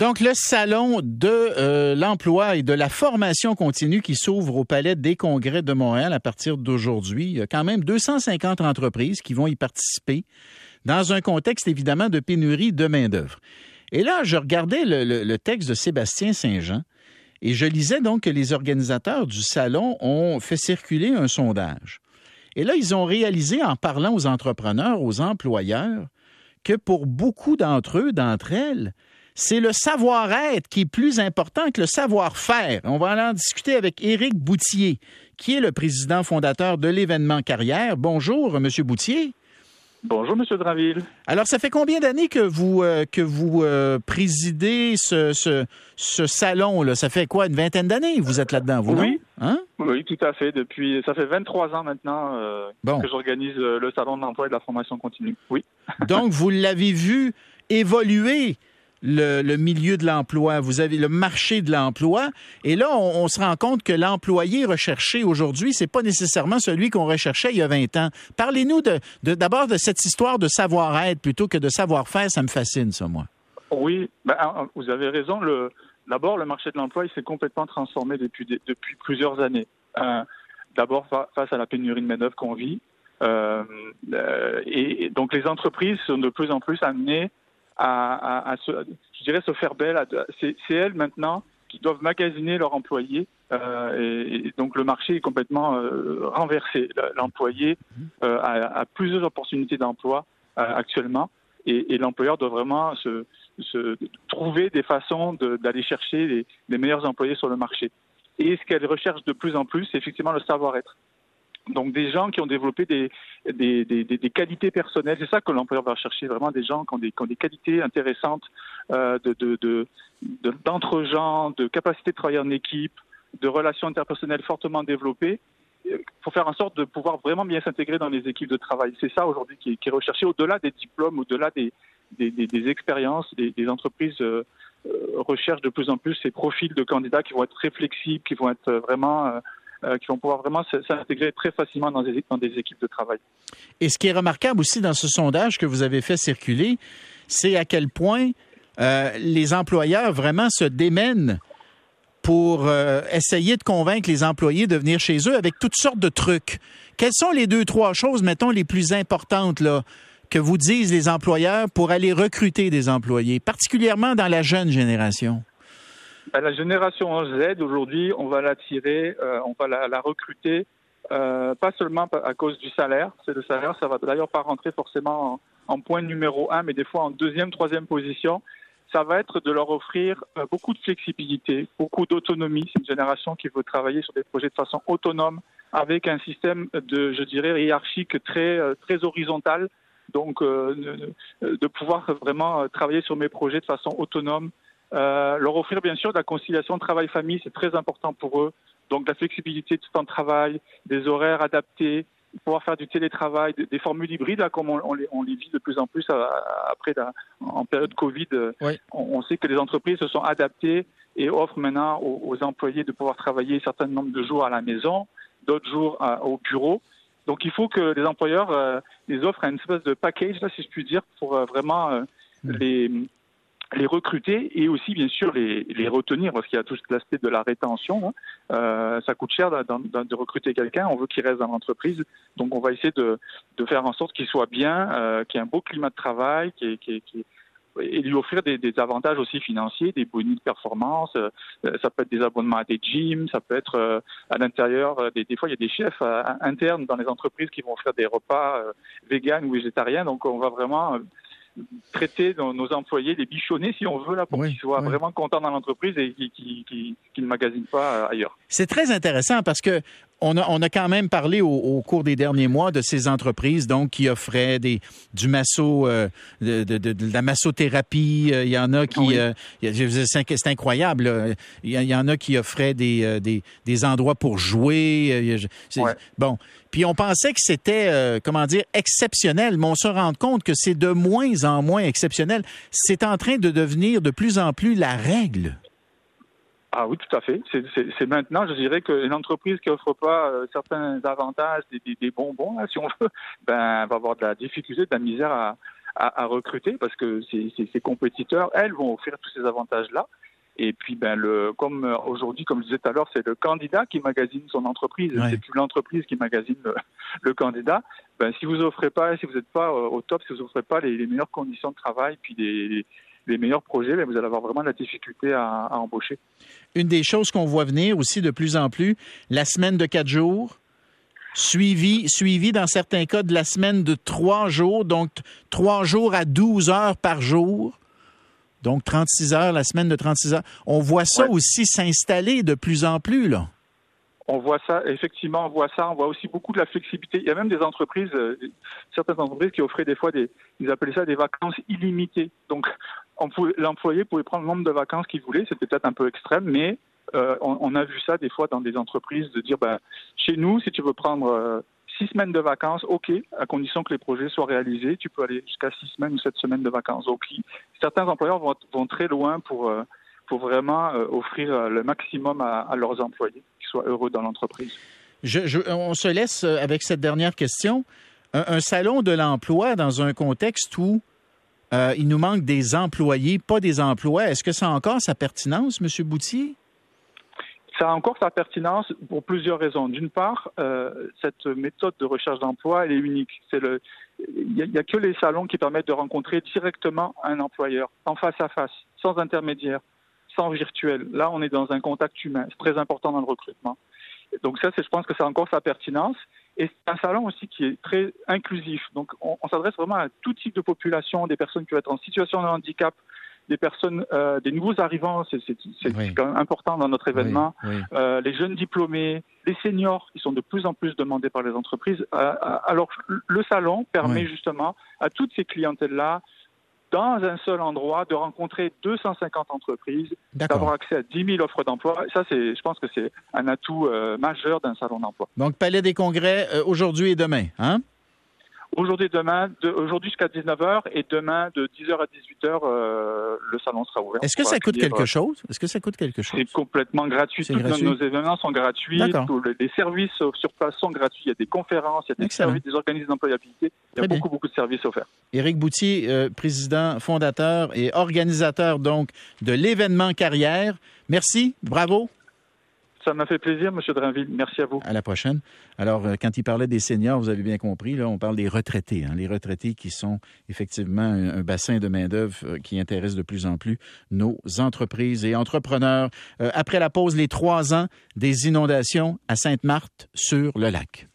Donc, le salon de euh, l'emploi et de la formation continue qui s'ouvre au Palais des Congrès de Montréal à partir d'aujourd'hui. Il y a quand même 250 entreprises qui vont y participer dans un contexte évidemment de pénurie de main-d'œuvre. Et là, je regardais le, texte de Sébastien Saint-Jean et je lisais donc que les organisateurs du salon ont fait circuler un sondage. Et là, ils ont réalisé en parlant aux entrepreneurs, aux employeurs, que pour beaucoup d'entre eux, d'entre elles, c'est le savoir-être qui est plus important que le savoir-faire. On va en discuter avec Éric Boutier, qui est le président fondateur de l'événement Carrière. Bonjour, Monsieur Boutier. Bonjour, Monsieur Draville. Alors, ça fait combien d'années que vous, euh, que vous euh, présidez ce, ce, salon? Là? Ça fait quoi, une vingtaine d'années vous êtes là-dedans, vous, oui. Hein? Oui, tout à fait. Depuis, ça fait 23 ans maintenant euh, que j'organise le salon de l'emploi et de la formation continue. Oui. Donc, vous l'avez vu évoluer le, milieu de l'emploi, vous avez le marché de l'emploi, et là, on, se rend compte que l'employé recherché aujourd'hui, c'est pas nécessairement celui qu'on recherchait il y a 20 ans. Parlez-nous d'abord de cette histoire de savoir-être plutôt que de savoir-faire, ça me fascine, ça, moi. Oui, ben, ah, ah, vous avez raison. D'abord, le marché de l'emploi, il s'est complètement transformé depuis, depuis plusieurs années. Euh, d'abord, face à la pénurie de main-d'œuvre qu'on vit. Euh, euh, et donc, les entreprises sont de plus en plus amenées à, se, je dirais, se faire belle. C'est elles maintenant qui doivent magasiner leurs employés. Euh, et, donc le marché est complètement euh, renversé. L'employé euh, a, plusieurs opportunités d'emploi actuellement et, l'employeur doit vraiment se, trouver des façons d'aller chercher les, les, meilleurs employés sur le marché. Et ce qu'elle recherche de plus en plus, c'est effectivement le savoir-être. Donc des gens qui ont développé des, des, des, des qualités personnelles, c'est ça que l'employeur va chercher, vraiment des gens qui ont des, qui ont qualités intéressantes euh, de, de, de, d'entre-gens, de capacité de travailler en équipe, de relations interpersonnelles fortement développées pour faire en sorte de pouvoir vraiment bien s'intégrer dans les équipes de travail. C'est ça aujourd'hui qui, est recherché au-delà des diplômes, au-delà des, expériences, des, entreprises euh, euh, recherchent de plus en plus ces profils de candidats qui vont être très flexibles, qui vont être vraiment euh, euh, qui vont pouvoir vraiment s'intégrer très facilement dans des, dans des équipes de travail. Et ce qui est remarquable aussi dans ce sondage que vous avez fait circuler, c'est à quel point euh, les employeurs vraiment se démènent pour euh, essayer de convaincre les employés de venir chez eux avec toutes sortes de trucs. Quelles sont les deux, trois choses, mettons, les plus importantes là, que vous disent les employeurs pour aller recruter des employés, particulièrement dans la jeune génération? Ben, la génération Z, aujourd'hui, on va l'attirer, euh, on va la, recruter, euh, pas seulement à cause du salaire. C'est le salaire, ça va d'ailleurs pas rentrer forcément en, point numéro un, mais des fois en deuxième, troisième position. Ça va être de leur offrir euh, beaucoup de flexibilité, beaucoup d'autonomie. C'est une génération qui veut travailler sur des projets de façon autonome, avec un système de, je dirais, hiérarchique très, très horizontal. Donc, de pouvoir vraiment travailler sur mes projets de façon autonome, euh, leur offrir bien sûr de la conciliation travail-famille, c'est très important pour eux. Donc de la flexibilité de temps de travail, des horaires adaptés, pouvoir faire du télétravail, des, formules hybrides, comme on, les, on, les, vit de plus en plus euh, après en période Covid. Euh, on, sait que les entreprises se sont adaptées et offrent maintenant aux, employés de pouvoir travailler un certain nombre de jours à la maison, d'autres jours au bureau. Donc il faut que les employeurs les offrent un espèce de package, là, si je puis dire, pour vraiment les les recruter et aussi bien sûr les, les retenir parce qu'il y a tout l'aspect de la rétention. Hein. Euh, ça coûte cher de, recruter quelqu'un, on veut qu'il reste dans l'entreprise, donc on va essayer de, de faire en sorte qu'il soit bien, euh, qu'il y ait un beau climat de travail, qui qui et lui offrir des, des, avantages aussi financiers, des bonus de performance. Euh, ça peut être des abonnements à des gyms, ça peut être euh, à l'intérieur. Euh, des, des, fois, il y a des chefs internes dans les entreprises qui vont faire des repas véganes ou végétariens. Donc, on va vraiment traiter nos employés, les bichonner si on veut, là, pour qu'ils soient vraiment contents dans l'entreprise et qu'ils ne magasinent pas ailleurs. C'est très intéressant parce que on a, on a quand même parlé au, cours des derniers mois de ces entreprises donc qui offraient des du masso euh, de, de, de, la massothérapie. Euh, il y en a qui euh, c'est incroyable. Il y, en a qui offraient des, des, des endroits pour jouer. Bon, puis on pensait que c'était comment dire exceptionnel, mais on se rend compte que c'est de moins en moins exceptionnel. C'est en train de devenir de plus en plus la règle. Ah oui, tout à fait. C'est maintenant, je dirais qu'une entreprise qui offre pas euh, certains avantages, des, des, bonbons, si on veut, ben, va avoir de la difficulté, de la misère à, à, recruter parce que ces compétiteurs, elles, vont offrir tous ces avantages-là. Et puis, ben, le, comme euh, aujourd'hui, comme je disais tout à l'heure, c'est le candidat qui magasine son entreprise, c'est plus l'entreprise qui magasine le, candidat. Ben, si vous offrez pas, si vous n'êtes pas euh, au top, si vous offrez pas les, meilleures conditions de travail, puis les, les meilleurs projets, vous allez avoir vraiment de la difficulté à, à embaucher. Une des choses qu'on voit venir aussi de plus en plus, la semaine de quatre jours, suivi, suivi dans certains cas de la semaine de trois jours, donc trois jours à 12 heures par jour. Donc, 36 heures, la semaine de 36 heures. On voit ça aussi s'installer de plus en plus, là. On voit ça, effectivement, on voit ça. On voit aussi beaucoup de la flexibilité. Il y a même des entreprises, euh, certaines entreprises qui offraient des fois des, ils appelaient ça des vacances illimitées. Donc, l'employé pouvait prendre le nombre de vacances qu'il voulait. C'était peut-être un peu extrême, mais euh, on, a vu ça des fois dans des entreprises de dire, ben, chez nous, si tu veux prendre euh, six semaines de vacances, OK, à condition que les projets soient réalisés. Tu peux aller jusqu'à six semaines ou sept semaines de vacances. OK. Certains employeurs vont, très loin pour, euh, vraiment offrir le maximum à, leurs employés, qu'ils soient heureux dans l'entreprise. on se laisse avec cette dernière question. Un, salon de l'emploi dans un contexte où il nous manque des employés, pas des emplois, est-ce que ça a encore sa pertinence, M. Boutier? Ça a encore sa pertinence pour plusieurs raisons. D'une part, euh, cette méthode de recherche d'emploi, elle est unique. Il n'y a, que les salons qui permettent de rencontrer directement un employeur, en face à face, sans intermédiaire, sans virtuel. Là, on est dans un contact humain. C'est très important dans le recrutement. Donc ça, je pense que ça a encore sa pertinence. Et c'est un salon aussi qui est très inclusif. Donc on, on s'adresse vraiment à tout type de population, des personnes qui vont être en situation de handicap, des personnes, euh, des nouveaux arrivants, c'est quand même important dans notre événement. Euh, les jeunes diplômés, les seniors qui sont de plus en plus demandés par les entreprises. Euh, alors le salon permet justement à toutes ces clientèles-là dans un seul endroit, de rencontrer 250 entreprises, d'avoir accès à 10 000 offres d'emploi. Ça, c'est, je pense que c'est un atout majeur d'un salon d'emploi. Donc, Palais des Congrès, aujourd'hui et demain, hein? Aujourd'hui demain, aujourd'hui jusqu'à 19h et demain de 10h à 18h, euh, le salon sera ouvert. Est-ce que ça coûte quelque chose? Est-ce que ça coûte quelque chose? C'est complètement gratuit. Tous nos événements sont gratuits. les services sur place sont gratuits. Il y a des conférences, il y a des services, des organismes d'employabilité. Il y a beaucoup, beaucoup de services offerts. Éric Boutier, euh, président, fondateur et organisateur donc de l'événement carrière. Merci, bravo. Ça m'a fait plaisir, M. Drinville. Merci à vous. À la prochaine. Alors, euh, quand il parlait des seniors, vous avez bien compris, là, on parle des retraités. Hein, les retraités qui sont effectivement un, bassin de main-d'œuvre euh, qui intéresse de plus en plus nos entreprises et entrepreneurs. Euh, après la pause, les trois ans des inondations à Sainte-Marthe sur le lac.